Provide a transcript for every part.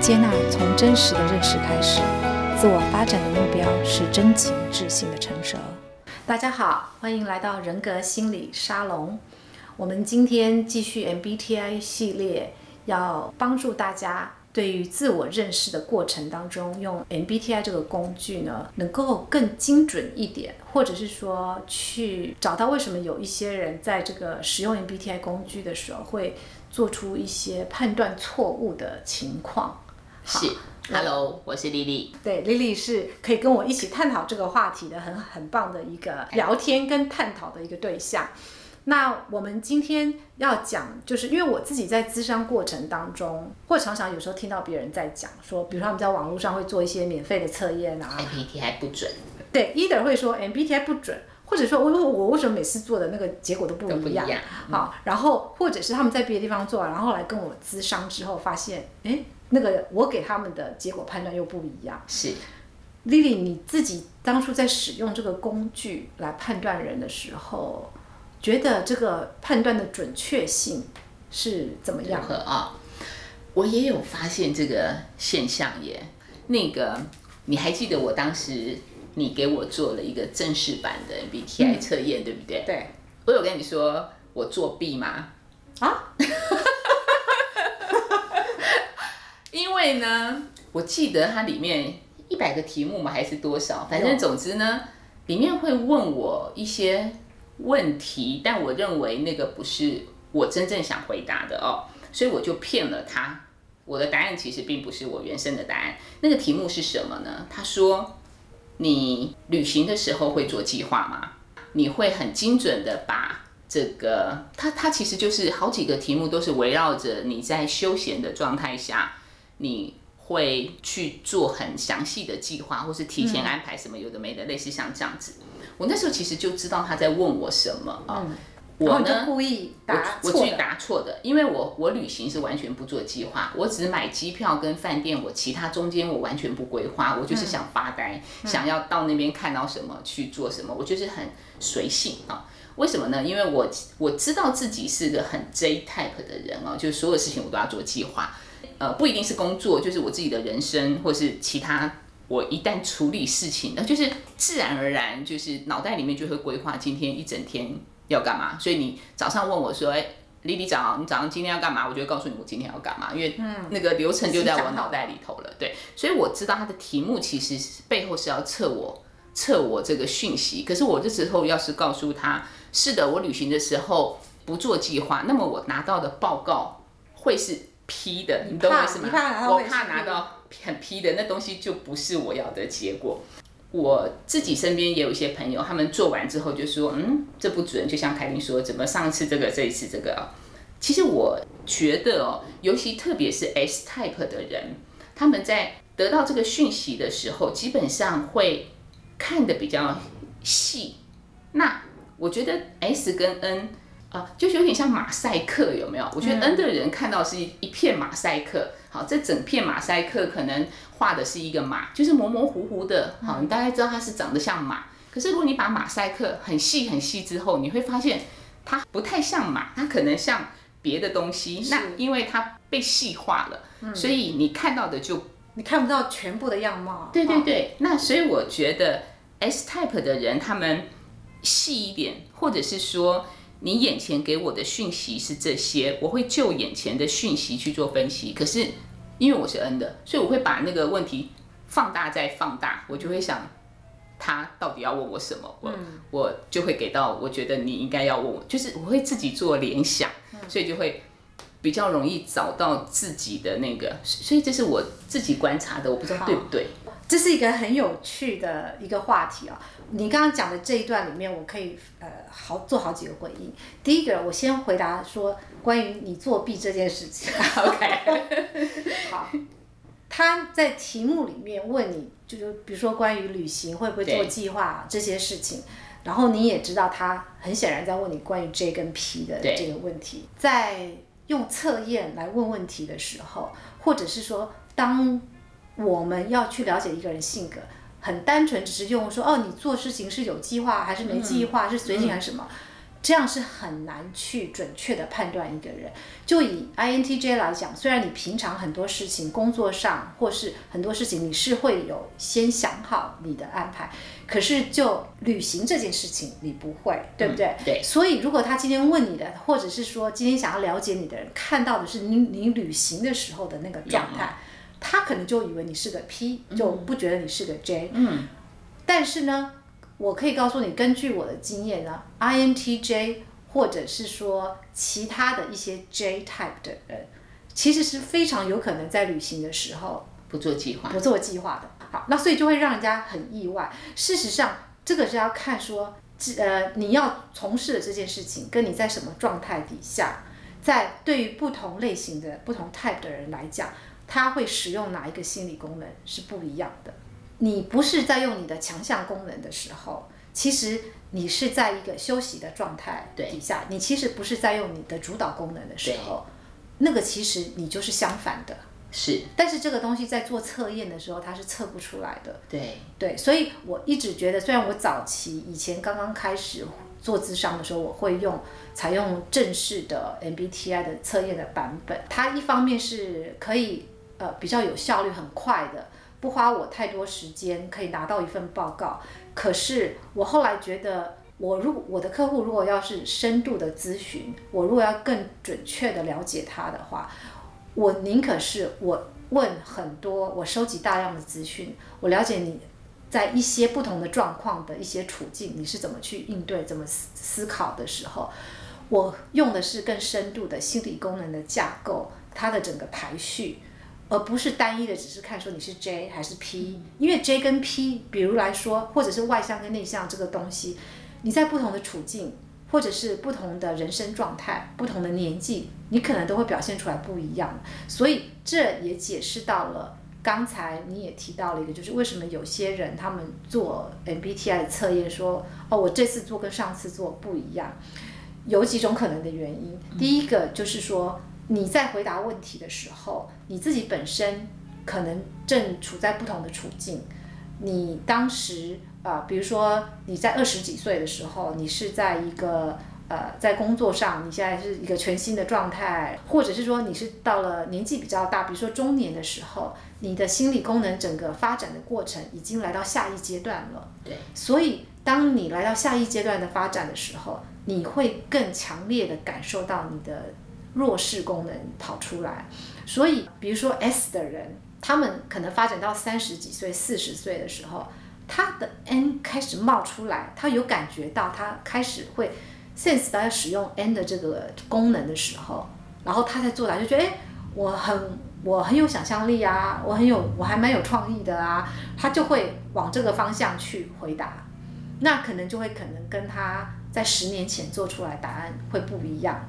接纳从真实的认识开始，自我发展的目标是真情自信的成熟。大家好，欢迎来到人格心理沙龙。我们今天继续 MBTI 系列，要帮助大家对于自我认识的过程当中，用 MBTI 这个工具呢，能够更精准一点，或者是说去找到为什么有一些人在这个使用 MBTI 工具的时候会做出一些判断错误的情况。是，Hello，我是丽丽。对，丽丽是可以跟我一起探讨这个话题的很很棒的一个聊天跟探讨的一个对象。那我们今天要讲，就是因为我自己在咨商过程当中，或常常有时候听到别人在讲说，比如说他们在网络上会做一些免费的测验啊，MBTI 不准。对，either 会说 MBTI 不准，或者说我我我为什么每次做的那个结果都不一样？不一样。好，然后或者是他们在别的地方做，然后来跟我咨商之后发现，哎。那个我给他们的结果判断又不一样。是，Lily，你自己当初在使用这个工具来判断人的时候，觉得这个判断的准确性是怎么样的啊？我也有发现这个现象耶。那个你还记得我当时你给我做了一个正式版的 MBTI 测验，嗯、对不对？对。我有跟你说我作弊吗？啊？因为呢，我记得它里面一百个题目嘛，还是多少？反正总之呢，里面会问我一些问题，但我认为那个不是我真正想回答的哦，所以我就骗了他。我的答案其实并不是我原生的答案。那个题目是什么呢？他说：“你旅行的时候会做计划吗？你会很精准的把这个……他他其实就是好几个题目都是围绕着你在休闲的状态下。”你会去做很详细的计划，或是提前安排什么有的没的，类似像这样子。我那时候其实就知道他在问我什么啊。我呢，故意答我，我去答错的，因为我我旅行是完全不做计划，我只买机票跟饭店，我其他中间我完全不规划，我就是想发呆，想要到那边看到什么去做什么，我就是很随性啊。为什么呢？因为我我知道自己是个很 J type 的人啊，就是所有事情我都要做计划。呃，不一定是工作，就是我自己的人生，或是其他。我一旦处理事情，那就是自然而然，就是脑袋里面就会规划今天一整天要干嘛。所以你早上问我说：“哎，李李早，你早上今天要干嘛？”我就会告诉你我今天要干嘛，因为那个流程就在我脑袋里头了。对，所以我知道它的题目其实背后是要测我测我这个讯息。可是我这时候要是告诉他，是的，我旅行的时候不做计划，那么我拿到的报告会是。批的，你懂我意思吗？我怕拿到很 P 的那东西，就不是我要的结果。我自己身边也有一些朋友，他们做完之后就说：“嗯，这不准。”就像凯琳说：“怎么上次这个，这一次这个啊？”其实我觉得哦，尤其特别是 S type 的人，他们在得到这个讯息的时候，基本上会看得比较细。那我觉得 S 跟 N。啊，就是有点像马赛克，有没有？我觉得 N 的人看到是一一片马赛克。好，这整片马赛克可能画的是一个马，就是模模糊糊的。好，你大概知道它是长得像马。可是如果你把马赛克很细很细之后，你会发现它不太像马，它可能像别的东西。那因为它被细化了，所以你看到的就你看不到全部的样貌。对对对，那所以我觉得 S type 的人他们细一点，或者是说。你眼前给我的讯息是这些，我会就眼前的讯息去做分析。可是因为我是 N 的，所以我会把那个问题放大再放大，我就会想他到底要问我什么，我我就会给到我觉得你应该要问我，就是我会自己做联想，所以就会比较容易找到自己的那个。所以这是我自己观察的，我不知道对不对。这是一个很有趣的一个话题啊！你刚刚讲的这一段里面，我可以呃好做好几个回应。第一个，我先回答说关于你作弊这件事情。OK，好，他在题目里面问你，就是比如说关于旅行会不会做计划这些事情，然后你也知道他很显然在问你关于 J 跟 P 的这个问题，在用测验来问问题的时候，或者是说当。我们要去了解一个人性格，很单纯，只是用说哦，你做事情是有计划还是没计划，嗯、是随性还是什么？这样是很难去准确的判断一个人。就以 INTJ 来讲，虽然你平常很多事情，工作上或是很多事情，你是会有先想好你的安排，可是就旅行这件事情，你不会，对不对？嗯，对。所以如果他今天问你的，或者是说今天想要了解你的人，看到的是你你旅行的时候的那个状态，他可能就以为你是个 P，就不觉得你是个 J。嗯。但是呢？我可以告诉你，根据我的经验呢，INTJ 或者是说其他的一些 J type 的人，其实是非常有可能在旅行的时候不做计划，不做计划的。好，那所以就会让人家很意外。事实上，这个是要看说，呃，你要从事的这件事情，跟你在什么状态底下，在对于不同类型的不同 type 的人来讲，他会使用哪一个心理功能是不一样的。你不是在用你的强项功能的时候，其实你是在一个休息的状态底下。你其实不是在用你的主导功能的时候，那个其实你就是相反的。是。但是这个东西在做测验的时候，它是测不出来的。对。对，所以我一直觉得，虽然我早期以前刚刚开始做智商的时候，我会用采用正式的 MBTI 的测验的版本，它一方面是可以呃比较有效率、很快的。不花我太多时间，可以拿到一份报告。可是我后来觉得，我如果我的客户如果要是深度的咨询，我如果要更准确的了解他的话，我宁可是我问很多，我收集大量的资讯，我了解你在一些不同的状况的一些处境，你是怎么去应对、怎么思思考的时候，我用的是更深度的心理功能的架构，它的整个排序。而不是单一的，只是看说你是 J 还是 P，因为 J 跟 P，比如来说，或者是外向跟内向这个东西，你在不同的处境，或者是不同的人生状态、不同的年纪，你可能都会表现出来不一样。所以这也解释到了刚才你也提到了一个，就是为什么有些人他们做 MBTI 的测验说，哦，我这次做跟上次做不一样，有几种可能的原因。第一个就是说。你在回答问题的时候，你自己本身可能正处在不同的处境。你当时啊、呃，比如说你在二十几岁的时候，你是在一个呃在工作上，你现在是一个全新的状态，或者是说你是到了年纪比较大，比如说中年的时候，你的心理功能整个发展的过程已经来到下一阶段了。对，所以当你来到下一阶段的发展的时候，你会更强烈的感受到你的。弱势功能跑出来，所以比如说 S 的人，他们可能发展到三十几岁、四十岁的时候，他的 N 开始冒出来，他有感觉到他开始会 sense 到要使用 N 的这个功能的时候，然后他在做来就觉得，哎，我很我很有想象力啊，我很有我还蛮有创意的啊，他就会往这个方向去回答，那可能就会可能跟他在十年前做出来答案会不一样。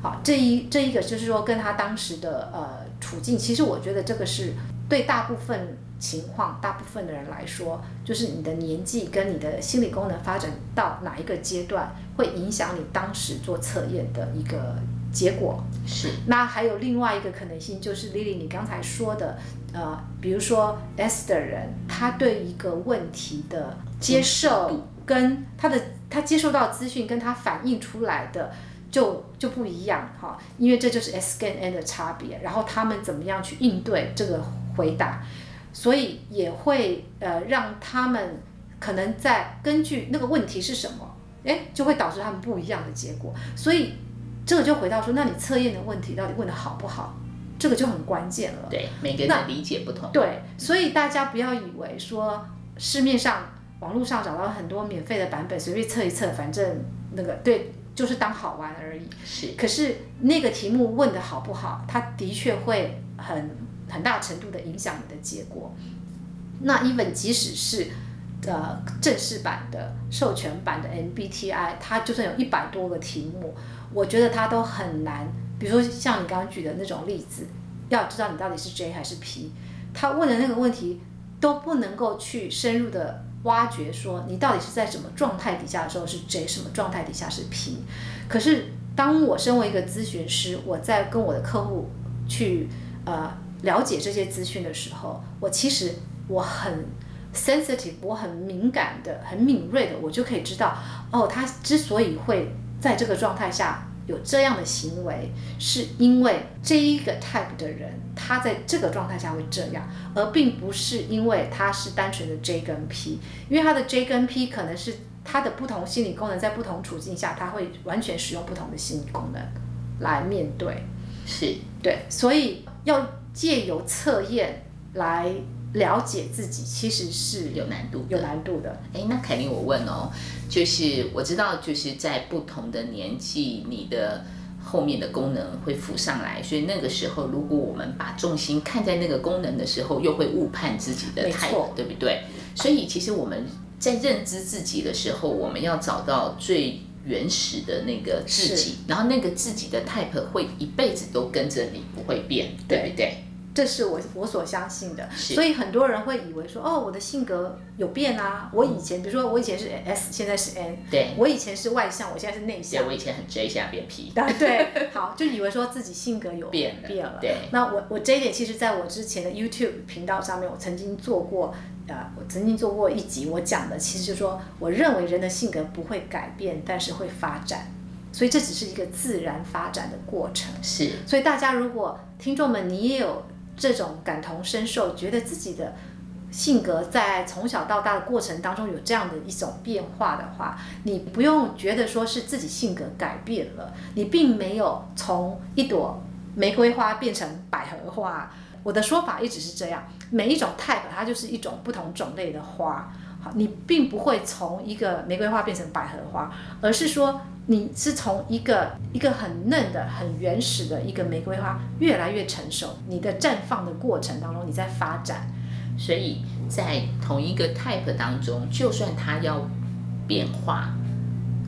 好，这一这一个就是说，跟他当时的呃处境，其实我觉得这个是对大部分情况、大部分的人来说，就是你的年纪跟你的心理功能发展到哪一个阶段，会影响你当时做测验的一个结果。是。那还有另外一个可能性，就是 Lily 你刚才说的，呃，比如说 S 的人，他对一个问题的接受，跟他的他接受到资讯，跟他反映出来的。就就不一样哈，因为这就是 S 跟 N 的差别，然后他们怎么样去应对这个回答，所以也会呃让他们可能在根据那个问题是什么，诶，就会导致他们不一样的结果。所以这个就回到说，那你测验的问题到底问的好不好，这个就很关键了。对，每个人的理解不同。对，所以大家不要以为说市面上网络上找到很多免费的版本，随便测一测，反正那个对。就是当好玩而已。是。可是那个题目问的好不好，它的确会很很大程度的影响你的结果。那 even 即使是呃正式版的授权版的 MBTI，它就算有一百多个题目，我觉得它都很难。比如说像你刚刚举的那种例子，要知道你到底是 J 还是 P，他问的那个问题都不能够去深入的。挖掘说你到底是在什么状态底下的时候是 J，什么状态底下是 P。可是当我身为一个咨询师，我在跟我的客户去呃了解这些资讯的时候，我其实我很 sensitive，我很敏感的，很敏锐的，我就可以知道哦，他之所以会在这个状态下有这样的行为，是因为这一个 type 的人他在这个状态下会这样，而并不是因为他是单纯的 J 跟 P，因为他的 J 跟 P 可能是他的不同心理功能在不同处境下，他会完全使用不同的心理功能来面对。是对，所以要借由测验来了解自己，其实是有难度，有难度的。哎，那凯琳，我问哦，就是我知道，就是在不同的年纪，你的后面的功能会浮上来，所以那个时候，如果我们把重心看在那个功能的时候，又会误判自己的态度，对不对？所以其实我们在认知自己的时候，我们要找到最原始的那个自己，然后那个自己的 type 会一辈子都跟着你，不会变，对，对不对？这是我我所相信的，所以很多人会以为说，哦，我的性格有变啊。我以前，比如说我以前是 S，现在是 N。对。我以前是外向，我现在是内向。对，我以前很 J，现在变 P。对，好，就以为说自己性格有变了。变了。对。那我我这一点，其实在我之前的 YouTube 频道上面，我曾经做过，呃，我曾经做过一集，我讲的其实就是说，我认为人的性格不会改变，但是会发展，所以这只是一个自然发展的过程。是。所以大家如果听众们，你也有。这种感同身受，觉得自己的性格在从小到大的过程当中有这样的一种变化的话，你不用觉得说是自己性格改变了，你并没有从一朵玫瑰花变成百合花。我的说法一直是这样，每一种 type 它就是一种不同种类的花，好，你并不会从一个玫瑰花变成百合花，而是说。你是从一个一个很嫩的、很原始的一个玫瑰花，越来越成熟。你的绽放的过程当中，你在发展，所以在同一个 type 当中，就算它要变化，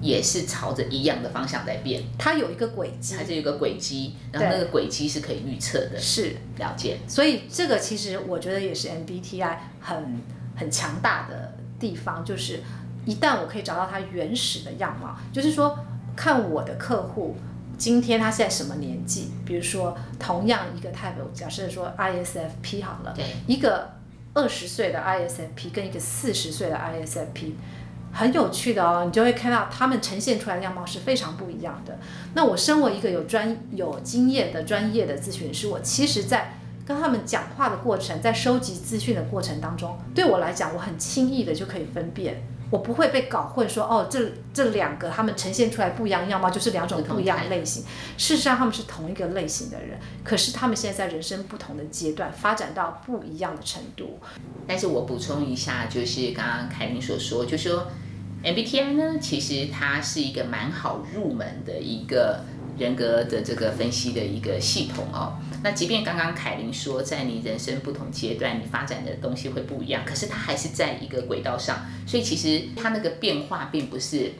也是朝着一样的方向在变。它有一个轨迹，它就有一个轨迹，然后那个轨迹是可以预测的。是了解。所以这个其实我觉得也是 MBTI 很很强大的地方，就是。一旦我可以找到他原始的样貌，就是说，看我的客户今天他现在什么年纪，比如说同样一个 type，假设说 ISFP 好了，对，一个二十岁的 ISFP 跟一个四十岁的 ISFP，很有趣的哦，你就会看到他们呈现出来的样貌是非常不一样的。那我身为一个有专有经验的专业的咨询师，我其实在跟他们讲话的过程，在收集资讯的过程当中，对我来讲，我很轻易的就可以分辨。我不会被搞混说，说哦，这这两个他们呈现出来不一样样貌，就是两种不一样的类型。事实上，他们是同一个类型的人，可是他们现在在人生不同的阶段，发展到不一样的程度。但是我补充一下，就是刚刚凯琳所说，就是说 MBTI 呢，其实它是一个蛮好入门的一个人格的这个分析的一个系统哦。那即便刚刚凯琳说，在你人生不同阶段，你发展的东西会不一样，可是它还是在一个轨道上，所以其实它那个变化并不是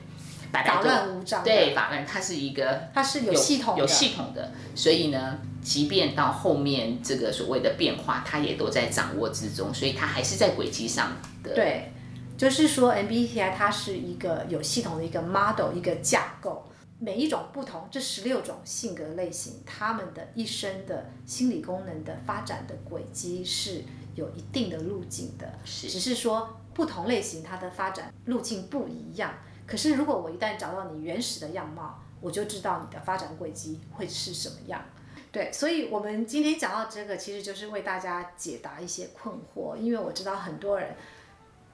杂乱无章。对，法乱，它是一个，它是有系统的，有系统的。所以呢，即便到后面这个所谓的变化，它也都在掌握之中，所以它还是在轨迹上的。对，就是说 MBTI 它是一个有系统的一个 model，一个架构。每一种不同，这十六种性格类型，他们的一生的心理功能的发展的轨迹是有一定的路径的，是，只是说不同类型它的发展路径不一样。可是如果我一旦找到你原始的样貌，我就知道你的发展轨迹会是什么样。对，所以我们今天讲到这个，其实就是为大家解答一些困惑，因为我知道很多人。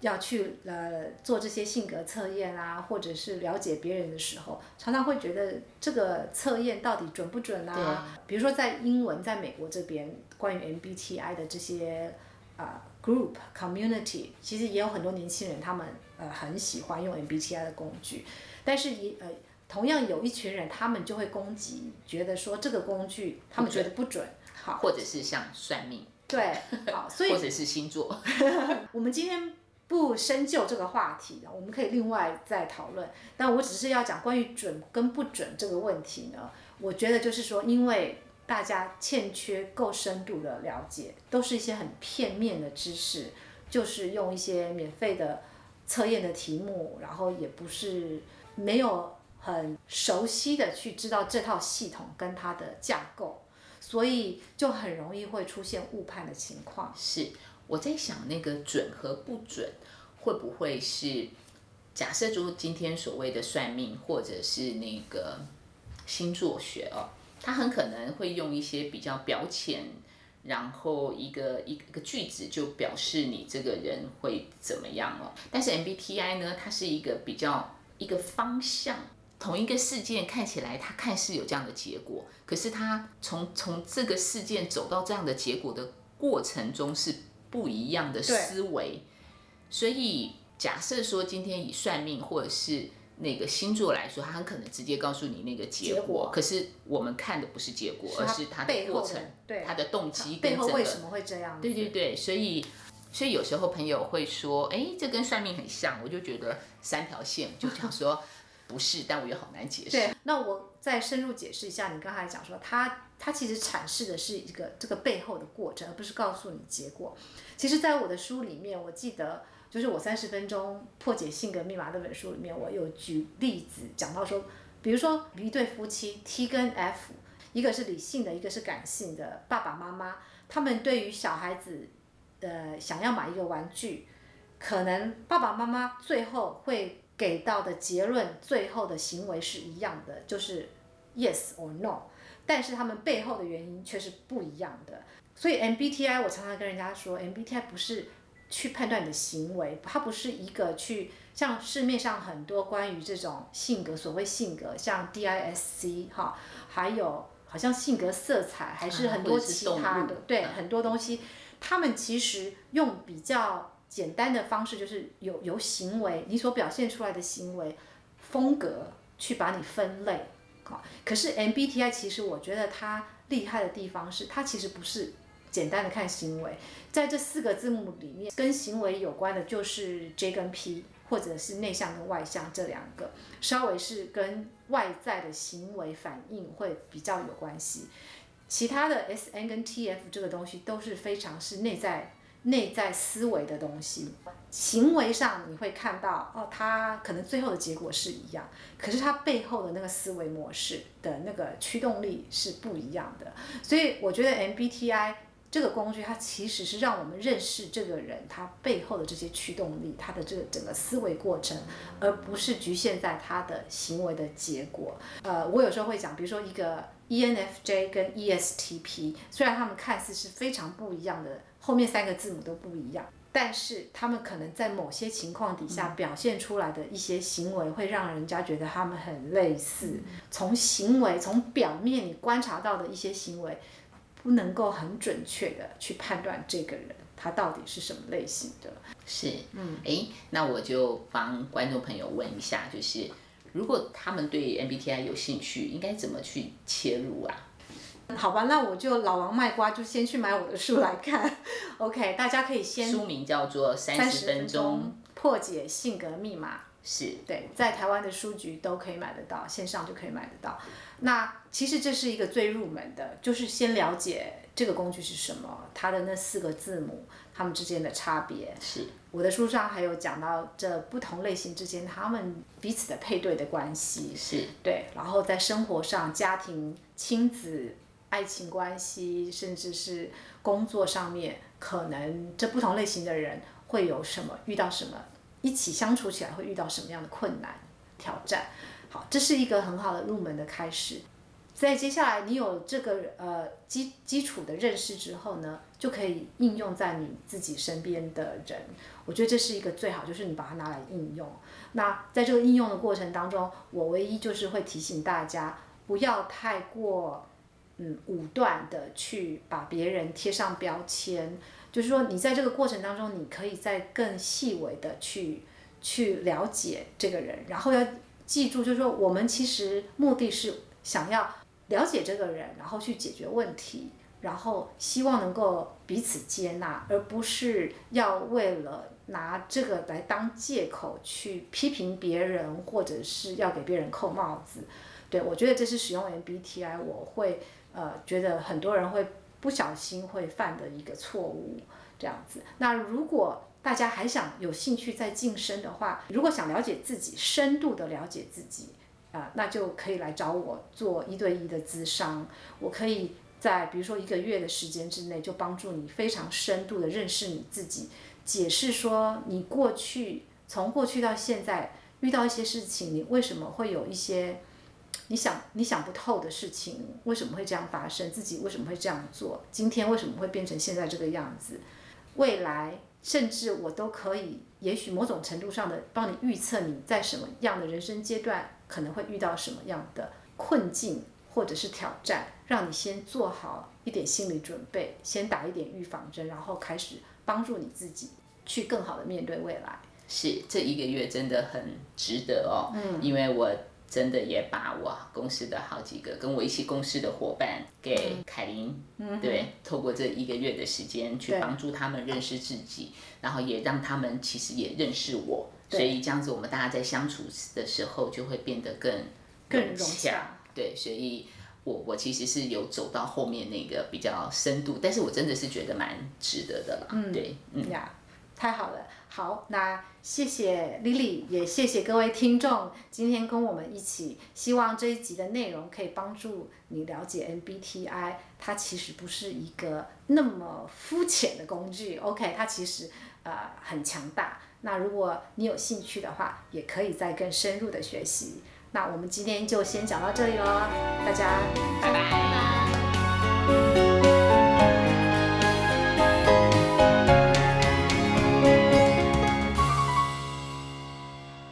要去呃做这些性格测验啊，或者是了解别人的时候，常常会觉得这个测验到底准不准啊？比如说在英文，在美国这边，关于 MBTI 的这些啊、呃、group community，其实也有很多年轻人，他们呃很喜欢用 MBTI 的工具，但是也呃同样有一群人，他们就会攻击，觉得说这个工具他们觉得不准，好，或者是像算命，对，好，所以 或者是星座，我们今天。不深究这个话题，我们可以另外再讨论。但我只是要讲关于准跟不准这个问题呢，我觉得就是说，因为大家欠缺够深度的了解，都是一些很片面的知识，就是用一些免费的测验的题目，然后也不是没有很熟悉的去知道这套系统跟它的架构，所以就很容易会出现误判的情况。是。我在想，那个准和不准，会不会是假设就今天所谓的算命或者是那个星座学哦，它很可能会用一些比较表浅，然后一个一个句子就表示你这个人会怎么样哦。但是 MBTI 呢，它是一个比较一个方向，同一个事件看起来它看似有这样的结果，可是它从从这个事件走到这样的结果的过程中是不一样的思维，所以。假设说今天以算命或者是那个星座来说，他很可能直接告诉你那个结果，结果，可是我们看的不是结果，是而是它的过程，对，它的动机背后为什么会这样？对对对，所以所以有时候朋友会说，哎，这跟算命很像，我就觉得三条线就讲说不是，但我又好难解释。对，那我再深入解释一下，你刚才讲说他他其实阐释的是一个这个背后的过程，而不是告诉你结果。其实，在我的书里面，我记得。就是我三十分钟破解性格密码这本书里面，我有举例子讲到说，比如说一对夫妻 T 跟 F，一个是理性的，一个是感性的爸爸妈妈，他们对于小孩子，呃，想要买一个玩具，可能爸爸妈妈最后会给到的结论，最后的行为是一样的，就是 yes or no，但是他们背后的原因却是不一样的。所以 MBTI 我常常跟人家说，MBTI 不是。去判断你的行为，它不是一个去像市面上很多关于这种性格，所谓性格，像 DISC 哈，还有好像性格色彩，还是很多其他的，对，很多东西，他们其实用比较简单的方式，就是有由行为，你所表现出来的行为风格去把你分类，好，可是 MBTI 其实我觉得它厉害的地方是，它其实不是。简单的看行为，在这四个字母里面，跟行为有关的就是 J 跟 P，或者是内向跟外向这两个，稍微是跟外在的行为反应会比较有关系。其他的 S N 跟 T F 这个东西都是非常是内在内在思维的东西。行为上你会看到哦，它可能最后的结果是一样，可是它背后的那个思维模式的那个驱动力是不一样的。所以我觉得 M B T I。这个工具它其实是让我们认识这个人他背后的这些驱动力，他的这个整个思维过程，而不是局限在他的行为的结果。呃，我有时候会讲，比如说一个 ENFJ 跟 ESTP，虽然他们看似是非常不一样的，后面三个字母都不一样，但是他们可能在某些情况底下表现出来的一些行为，会让人家觉得他们很类似。从行为，从表面你观察到的一些行为。不能够很准确的去判断这个人他到底是什么类型的。是，嗯，哎，那我就帮观众朋友问一下，就是如果他们对 MBTI 有兴趣，应该怎么去切入啊？好吧，那我就老王卖瓜，就先去买我的书来看。OK，大家可以先。书名叫做《三十分钟破解性格密码》。是对，在台湾的书局都可以买得到，线上就可以买得到。那其实这是一个最入门的，就是先了解这个工具是什么，它的那四个字母，它们之间的差别。是，我的书上还有讲到这不同类型之间他们彼此的配对的关系。是对，然后在生活上、家庭、亲子、爱情关系，甚至是工作上面，可能这不同类型的人会有什么，遇到什么。一起相处起来会遇到什么样的困难、挑战？好，这是一个很好的入门的开始。在接下来，你有这个呃基基础的认识之后呢，就可以应用在你自己身边的人。我觉得这是一个最好，就是你把它拿来应用。那在这个应用的过程当中，我唯一就是会提醒大家，不要太过嗯武断的去把别人贴上标签。就是说，你在这个过程当中，你可以再更细微的去去了解这个人，然后要记住，就是说，我们其实目的是想要了解这个人，然后去解决问题，然后希望能够彼此接纳，而不是要为了拿这个来当借口去批评别人，或者是要给别人扣帽子。对，我觉得这是使用 MBTI，我会呃觉得很多人会。不小心会犯的一个错误，这样子。那如果大家还想有兴趣再晋升的话，如果想了解自己，深度的了解自己啊，那就可以来找我做一对一的咨商。我可以在比如说一个月的时间之内，就帮助你非常深度的认识你自己，解释说你过去从过去到现在遇到一些事情，你为什么会有一些你想你想不透的事情？为什么会这样发生？自己为什么会这样做？今天为什么会变成现在这个样子？未来甚至我都可以，也许某种程度上的帮你预测你在什么样的人生阶段可能会遇到什么样的困境或者是挑战，让你先做好一点心理准备，先打一点预防针，然后开始帮助你自己去更好的面对未来。是，这一个月真的很值得哦，嗯，因为我真的也把我公司的好几个跟我一起共事的伙伴给凯琳，嗯，对，透过这一个月的时间去帮助他们认识自己，然后也让他们其实也认识我，所以这样子我们大家在相处的时候就会变得更更融洽，对，所以我我其实是有走到后面那个比较深度，但是我真的是觉得蛮值得的啦，嗯，对，嗯。呀。太好了，好，那谢谢 Lily，也谢谢各位听众，今天跟我们一起，希望这一集的内容可以帮助你了解 MBTI，它其实不是一个那么肤浅的工具，OK，它其实呃很强大。那如果你有兴趣的话，也可以再更深入的学习。那我们今天就先讲到这里喽，大家拜拜。拜拜。